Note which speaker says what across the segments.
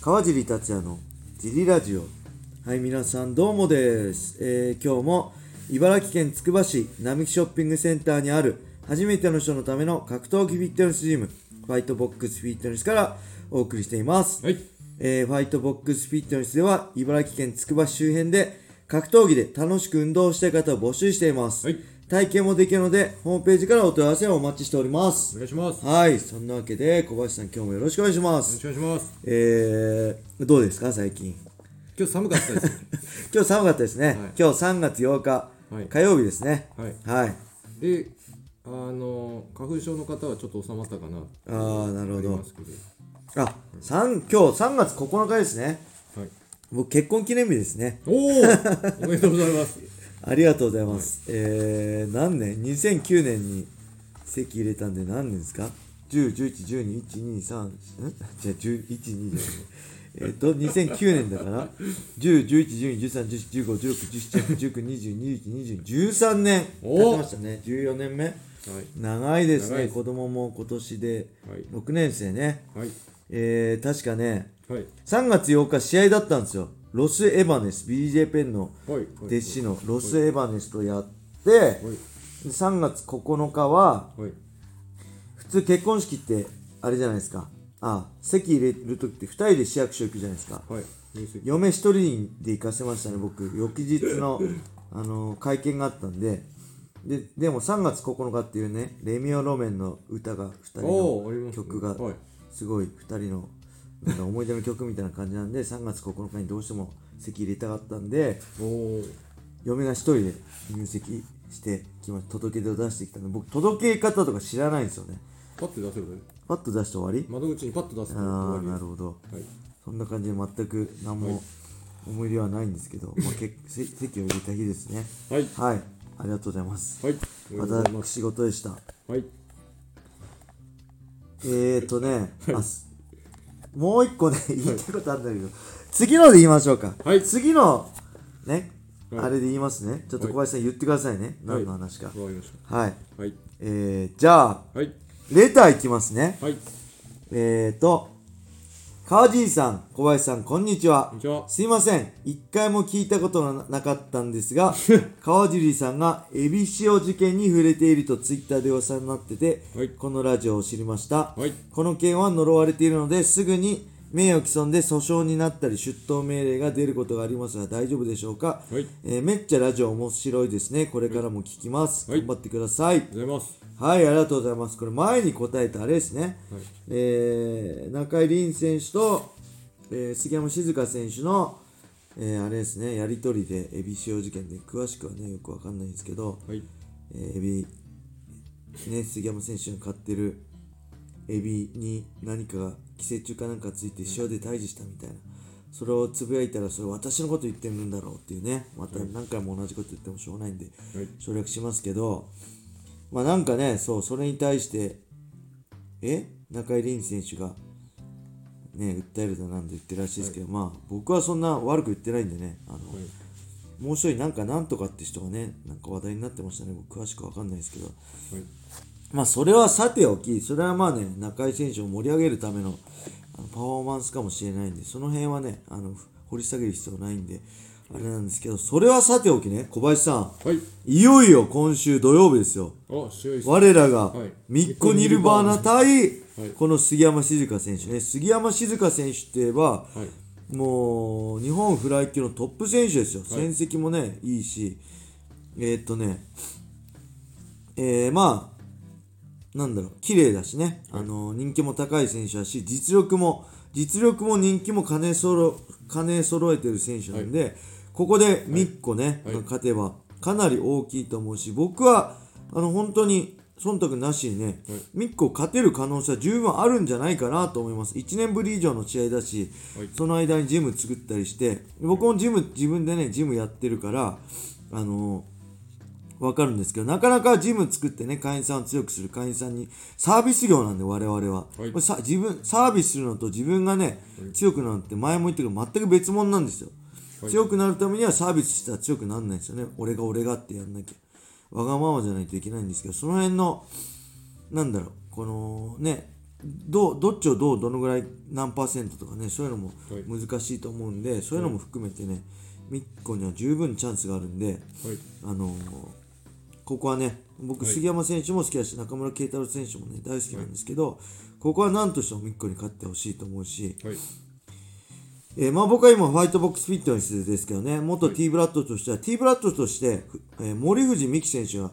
Speaker 1: 川尻達也のジリラジオ。はい皆さんどうもです、えー今日も茨城県つくば市並木ショッピングセンターにある初めての人のための格闘技フィットネスジムファイトボックスフィットネスからお送りしています、
Speaker 2: はい。
Speaker 1: えーファイトボックスフィットネスでは茨城県つくば市周辺で格闘技で楽しく運動したい方を募集しています、
Speaker 2: はい
Speaker 1: 体験もできるのでホームページからお問い合わせをお待ちしております
Speaker 2: お願いします。よ
Speaker 1: はいそんなわけで小林さん今日もよろしくお願いします
Speaker 2: ろしくお願いします。
Speaker 1: えー、どうですか最近？
Speaker 2: 今日寒かったです。
Speaker 1: 今日寒かったですね、
Speaker 2: はい
Speaker 1: 今日3月8日、
Speaker 2: はい
Speaker 1: 火曜日ですね
Speaker 2: はい。
Speaker 1: はい
Speaker 2: で、あの、花粉症の方はちょっと収まったかな。
Speaker 1: ああなるほど。
Speaker 2: あ
Speaker 1: 三今日3月9日ですね
Speaker 2: はい。
Speaker 1: 僕結婚記念日ですね
Speaker 2: おおおめでとうございます。
Speaker 1: ありがとうございます、えー、何年 ?2009 年に籍入れたんで何年ですか ?10、11、12、1、2、3、ん？じゃあ11、2じゃないえっと、2009年だから、10、11、12、13、14、15、16、17、19、20、21、20、13年
Speaker 2: お
Speaker 1: やってましたね。14年目
Speaker 2: はい。
Speaker 1: 長いですね。
Speaker 2: す
Speaker 1: 子供も今年で
Speaker 2: はい
Speaker 1: 6年生ね。
Speaker 2: はい。
Speaker 1: えー、確かね、
Speaker 2: はい。
Speaker 1: 3月8日試合だったんですよ。ロス・エバネス、BJ ペンの
Speaker 2: はい。
Speaker 1: 弟子のロス・エバネスとやって、
Speaker 2: はい。
Speaker 1: で3月9日は
Speaker 2: はい。
Speaker 1: 普通結婚式ってあれじゃないですかあ籍入れる時って2人で市役所行くじゃないですか
Speaker 2: はい。
Speaker 1: 嫁1人で行かせましたね僕翌日の あの会見があったんでででも3月9日っていうねレミオロメンの歌が2人の曲が
Speaker 2: はい
Speaker 1: すごい2人のなんか思い出の曲みたいな感じなんで3月9日にどうしても籍入れたかったんで嫁が一人で入籍してきま届け出を出してきたので僕届け方とか知らないんですよね
Speaker 2: パッと出せる？ね。
Speaker 1: パッと出して終わり？
Speaker 2: 窓口にパッと出すと
Speaker 1: ああ
Speaker 2: 終わ
Speaker 1: なるほど
Speaker 2: り。はい。
Speaker 1: そんな感じで全く何も思い入れはないんですけど、まあ、け せ席を入れた日ですね
Speaker 2: はい。
Speaker 1: はいありがとうございます
Speaker 2: はい。おめでとうございます。
Speaker 1: 私事でした
Speaker 2: はい。
Speaker 1: えーとね、あすもう一個ね言いたいことあるんだけど。次ので言いましょうか、
Speaker 2: はい。
Speaker 1: 次のね、
Speaker 2: はい。
Speaker 1: あれで言いますね。ちょっと小林さん言ってくださいね、何の話か。
Speaker 2: わかりまし
Speaker 1: はい、
Speaker 2: た。はい。
Speaker 1: えー、じゃあ
Speaker 2: はい。
Speaker 1: レターいきますね。
Speaker 2: はい。
Speaker 1: えーと川尻さん小林さんこんにちは。
Speaker 2: ちは。
Speaker 1: すいません。一回も聞いたことがなかったんですが 川尻さんがエビ塩事件に触れているとツイッターで噂になってて、
Speaker 2: はい。
Speaker 1: このラジオを知りました、
Speaker 2: はい。
Speaker 1: この件は呪われているのですぐに名誉毀損で訴訟になったり出頭命令が出ることがありますが大丈夫でしょうか、
Speaker 2: はい。
Speaker 1: えーめっちゃラジオ面白いですね。これからも聞きます、
Speaker 2: はい。
Speaker 1: 頑張ってください。
Speaker 2: ありがとうございます。
Speaker 1: はいありがとうございますこれ前に答えたあれですね、
Speaker 2: はい。
Speaker 1: えー中井凛選手と、えー杉山静香選手の、えーあれですねやり取りでエビ使用事件で詳しくはねよくわかんないんですけど、
Speaker 2: はい。
Speaker 1: えーエビ、ね、杉山選手が飼ってるエビに何かが寄生虫かなんかついて塩で退治したみたいなそれをつぶやいたらそれ私のこと言ってるんだろうっていうねまた何回も同じこと言ってもしょうがないんで
Speaker 2: はい。
Speaker 1: 省略しますけどまあなんかねそうそれに対してえ？中井凛選手がね訴えるだなんて言ってるらしいですけど、まあ僕はそんな悪く言ってないんでねあの、
Speaker 2: はい。
Speaker 1: もう一人なんかなんとかって人がねなんか話題になってましたね僕詳しくわかんないですけど
Speaker 2: はい。
Speaker 1: まあそれはさておきそれはまあね中井選手を盛り上げるためのあのパフォーマンスかもしれないんでその辺はねあの掘り下げる必要ないんであれなんですけどそれはさておきね小林さん。
Speaker 2: はい。
Speaker 1: いよいよ今週土曜日ですよ。
Speaker 2: あ、試合です。
Speaker 1: 我らが
Speaker 2: はい。
Speaker 1: ミッコ・ニルバーナ対
Speaker 2: はい。
Speaker 1: この杉山静香選手ね。杉山静香選手って言えば
Speaker 2: はい。
Speaker 1: もう日本フライ級のトップ選手ですよ、
Speaker 2: はい。
Speaker 1: 戦績もねいいし。えーっとねえー、まあなんだろう綺麗だしね、あの人気も高い選手だし実力も実力も人気も兼ね揃兼ね揃えてる選手なんで、ここでミッコね、
Speaker 2: はい。
Speaker 1: が勝てばかなり大きいと思うし僕はあの本当に忖度なしにね、
Speaker 2: はい。
Speaker 1: ミッコ勝てる可能性は十分あるんじゃないかなと思います。1年ぶり以上の試合だし、
Speaker 2: はい。
Speaker 1: その間にジム作ったりして僕もジム自分でねジムやってるからあのわかるんですけどなかなかジム作ってね会員さんを強くする会員さんにサービス業なんで我々は、
Speaker 2: はい。
Speaker 1: さ自分サービスするのと自分がね、強くなるって前も言ったけど全く別物なんですよ、
Speaker 2: はい。
Speaker 1: 強くなるためにはサービスしたら強くならないですよね。俺が俺がってやんなきゃ。わがままじゃないといけないんですけどその辺のなんだろうこのねどうどっちをどうどのぐらい何パーセントとかねそういうのも
Speaker 2: はい。
Speaker 1: 難しいと思うんで、そういうのも含めてねミッコには十分チャンスがあるんで、
Speaker 2: はい。
Speaker 1: あのーここはね僕、
Speaker 2: はい。
Speaker 1: 杉山選手も好きだし中村慶太郎選手もね大好きなんですけど、ここは何としてもミッコに勝ってほしいと思うし、
Speaker 2: はい。
Speaker 1: えーまあ、僕は今ファイトボックスフィットネスですけどね元 T ブラッドとしては、T ブラッドとして、ふえー森藤美樹選手は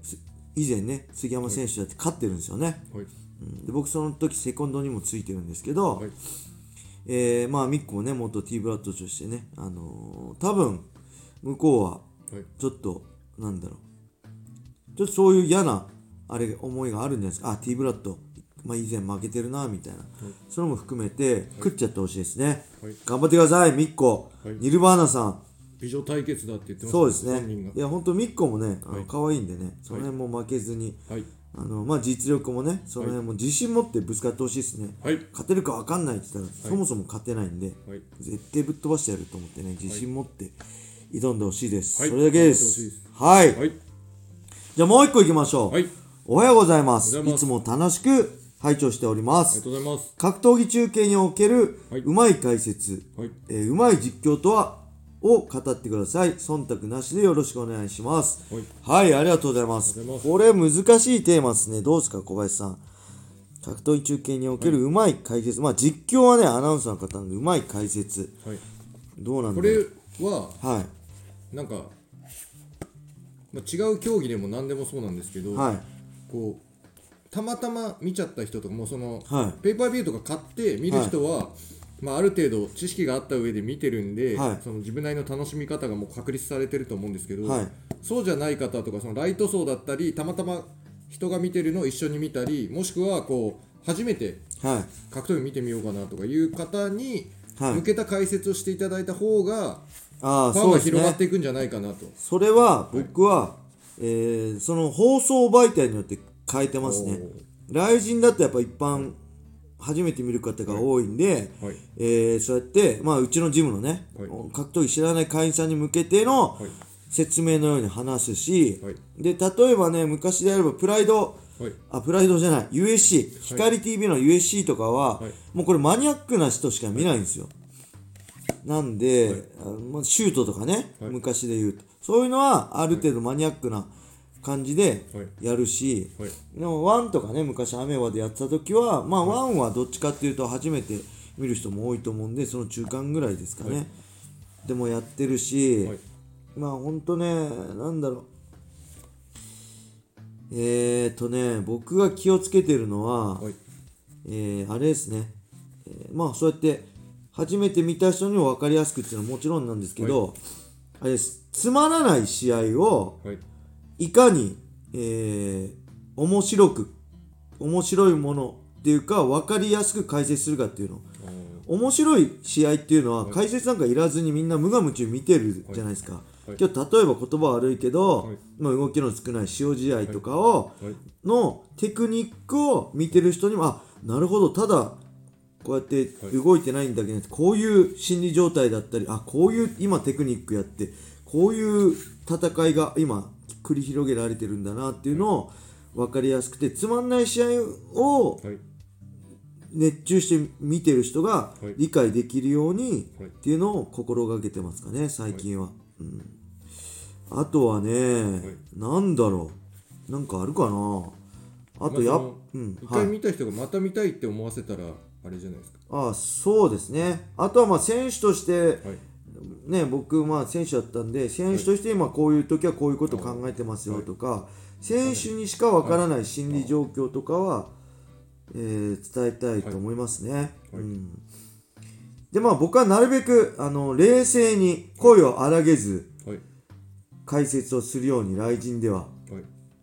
Speaker 1: す以前ね杉山選手だって勝ってるんですよね、
Speaker 2: はい。
Speaker 1: うん。で僕その時セコンドにもついてるんですけど、
Speaker 2: はい。
Speaker 1: えーまあミッコもね元 T ブラッドとしてね、あのー多分向こうは
Speaker 2: はい。
Speaker 1: ちょっとなんだろうちょっとそういう嫌なあれ思いがあるんじゃないですか。あ T ブラッド、まあ、以前負けてるなみたいな、それも含めて食っちゃってほしいですね、
Speaker 2: はい。
Speaker 1: 頑張ってくださいミッコ、
Speaker 2: はい。
Speaker 1: ニルバーナさん。
Speaker 2: 美女対決だって言ってました
Speaker 1: そうですね。いや本当ミッコもねあの
Speaker 2: はい。
Speaker 1: 可愛いんでねその辺も負けずに、
Speaker 2: はい。
Speaker 1: あのまあ実力もねその辺も自信持ってぶつかってほしいですね、
Speaker 2: はい。
Speaker 1: 勝てるか分かんないって言ったら、そもそも勝てないんで、
Speaker 2: はい。
Speaker 1: 絶対ぶっ飛ばしてやると思ってね自信持って挑んでほしいです、
Speaker 2: はい。
Speaker 1: それだけで
Speaker 2: す。
Speaker 1: はいじゃあもう一個いきましょう、
Speaker 2: はい。
Speaker 1: おはようございます。
Speaker 2: い
Speaker 1: いつも楽しく拝聴しておりま
Speaker 2: あり
Speaker 1: す
Speaker 2: がとうございます。
Speaker 1: 格闘技中継における
Speaker 2: はい。う
Speaker 1: まい解説、
Speaker 2: はい。
Speaker 1: えーうまい実況とはを語ってください。忖度なしでよろしくお願いします。
Speaker 2: はい。
Speaker 1: はい、ありがとうございます。
Speaker 2: ありがとう
Speaker 1: これ難しいテーマですね。どうですか小林さん。格闘技中継におけるうまい解説、まあ実況はねアナウンサーの方なんでうまい解説。
Speaker 2: はい。
Speaker 1: どうなんだ
Speaker 2: こ
Speaker 1: ろう。
Speaker 2: れは
Speaker 1: はい。
Speaker 2: なんか、まあ、違う競技でも何でもそうなんですけど、
Speaker 1: はい。
Speaker 2: こうたまたま見ちゃった人とかもうその、
Speaker 1: はい。
Speaker 2: ペーパービューとか買って見る人は、まあ、ある程度知識があった上で見てるんで、
Speaker 1: はい。
Speaker 2: その自分なりの楽しみ方がもう確立されてると思うんですけど、
Speaker 1: はい。
Speaker 2: そうじゃない方とかそのライト層だったりたまたま人が見てるのを一緒に見たりもしくはこう初めて
Speaker 1: はい。
Speaker 2: 格闘技見てみようかなとかいう方に
Speaker 1: はい。
Speaker 2: 向けた解説をしていただいた方が
Speaker 1: ああ
Speaker 2: ファンが広がっ
Speaker 1: ね
Speaker 2: ていくんじゃないかなと。
Speaker 1: それは僕は、えーその放送媒体によって変えてますね。雷神だとやっぱ一般初めて見る方が多いんで、
Speaker 2: はい。
Speaker 1: えーそうやって、まあ、うちのジムのね、
Speaker 2: はい。
Speaker 1: 格闘技知らない会員さんに向けての
Speaker 2: はい。
Speaker 1: 説明のように話すし、
Speaker 2: はい。
Speaker 1: で例えばね昔であればプライド
Speaker 2: はい。
Speaker 1: あプライドじゃない USC 光 TV の USC とかは、
Speaker 2: はい。
Speaker 1: もうこれマニアックな人しか見ないんですよなんで、あまあ、シュートとかね、
Speaker 2: はい。
Speaker 1: 昔で言うと。そういうのはある程度マニアックな感じで
Speaker 2: はい。
Speaker 1: やるし、
Speaker 2: はい。
Speaker 1: でもワンとかね昔アメワでやってた時はまあワンはどっちかっていうと初めて見る人も多いと思うんでその中間ぐらいですかね、
Speaker 2: はい。
Speaker 1: でもやってるし、
Speaker 2: はい。
Speaker 1: まあほんとねなんだろう。えーとね僕が気をつけてるのは、
Speaker 2: はい。
Speaker 1: えーあれですね、えーまあそうやって初めて見た人にも分かりやすくっていうのはもちろんなんですけど、あれです。つまらない試合を
Speaker 2: はい。
Speaker 1: いかに、えー面白く面白いものっていうか分かりやすく解説するかっていうの。面白い試合っていうのは解説なんかいらずにみんな無我夢中見てるじゃないですか、
Speaker 2: はい。
Speaker 1: 今日例えば言葉悪いけど、
Speaker 2: はい。
Speaker 1: まあ、動きの少ない塩試合とかを、
Speaker 2: はい。
Speaker 1: のテクニックを見てる人にもあなるほどただこうやって動いてないんだけど、こういう心理状態だったりあこういう今テクニックやってこういう戦いが今繰り広げられてるんだなっていうのを分かりやすくてつまんない試合を
Speaker 2: はい。
Speaker 1: 熱中して見てる人が
Speaker 2: はい。
Speaker 1: 理解できるように
Speaker 2: はい。
Speaker 1: っていうのを心がけてますかね最近は、うん、あとはね、なんだろう。なんかあるかな。あとやっ
Speaker 2: まあ
Speaker 1: うん。
Speaker 2: 一回
Speaker 1: はい。
Speaker 2: 見た人がまた見たいって思わせたらあれじゃないですか。
Speaker 1: あそうですね。あとはまあ選手として
Speaker 2: はい。
Speaker 1: ね僕まあ選手だったんで選手として今こういう時はこういうこと考えてますよとか選手にしかわからない心理状況とかは、えー伝えたいと思いますね、
Speaker 2: はい。
Speaker 1: うん、でまあ僕はなるべくあの冷静に声を荒げず
Speaker 2: はい。
Speaker 1: 解説をするように雷神では
Speaker 2: はい。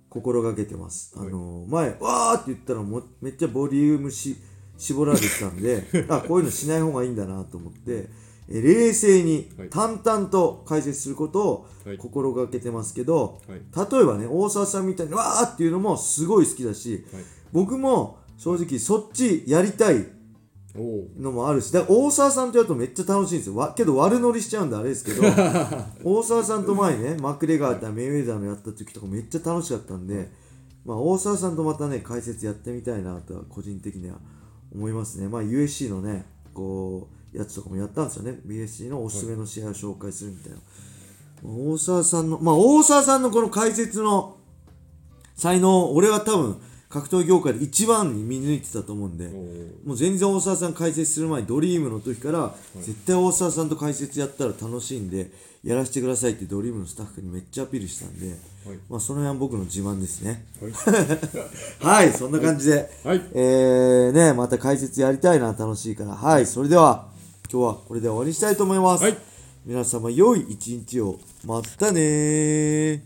Speaker 1: 心がけてます、
Speaker 2: はい。
Speaker 1: あの前わーって言ったらもうめっちゃボリュームし絞られてたんで あこういうのしない方がいいんだなと思ってえ冷静に
Speaker 2: はい。
Speaker 1: 淡々と解説することを
Speaker 2: はい。
Speaker 1: 心がけてますけど、
Speaker 2: はい。
Speaker 1: 例えばね大沢さんみたいにわーっていうのもすごい好きだし
Speaker 2: はい。
Speaker 1: 僕も正直そっちやりたいのもあるしだから大沢さんとやるとめっちゃ楽しいんですよ。わけど悪乗りしちゃうんであれですけど 大沢さんと前ねマクレガー対メイウェザーのやった時とかめっちゃ楽しかったんでまあ、大沢さんとまたね、解説やってみたいなとは個人的には思いますね。まあ、USC のね、こう、やつとかもやったんですよね。BSC のおすすめの試合を紹介するみたいな。大沢さんの、まあ、大沢さんのこの解説の才能、俺は多分、格闘業界で一番に見抜いてたと思うんで、もう全然大沢さん解説する前にドリームの時から、絶対大沢さんと解説やったら楽しいんでやらせてくださいってドリームのスタッフにめっちゃアピールしたんで、
Speaker 2: はい。
Speaker 1: まあその辺は僕の自慢ですね。
Speaker 2: はい。
Speaker 1: はいそんな感じで、
Speaker 2: はい。
Speaker 1: えーねまた解説やりたいな楽しいから。はいそれでは今日はこれで終わりにしたいと思います、
Speaker 2: はい。
Speaker 1: 皆様良い一日を。またねー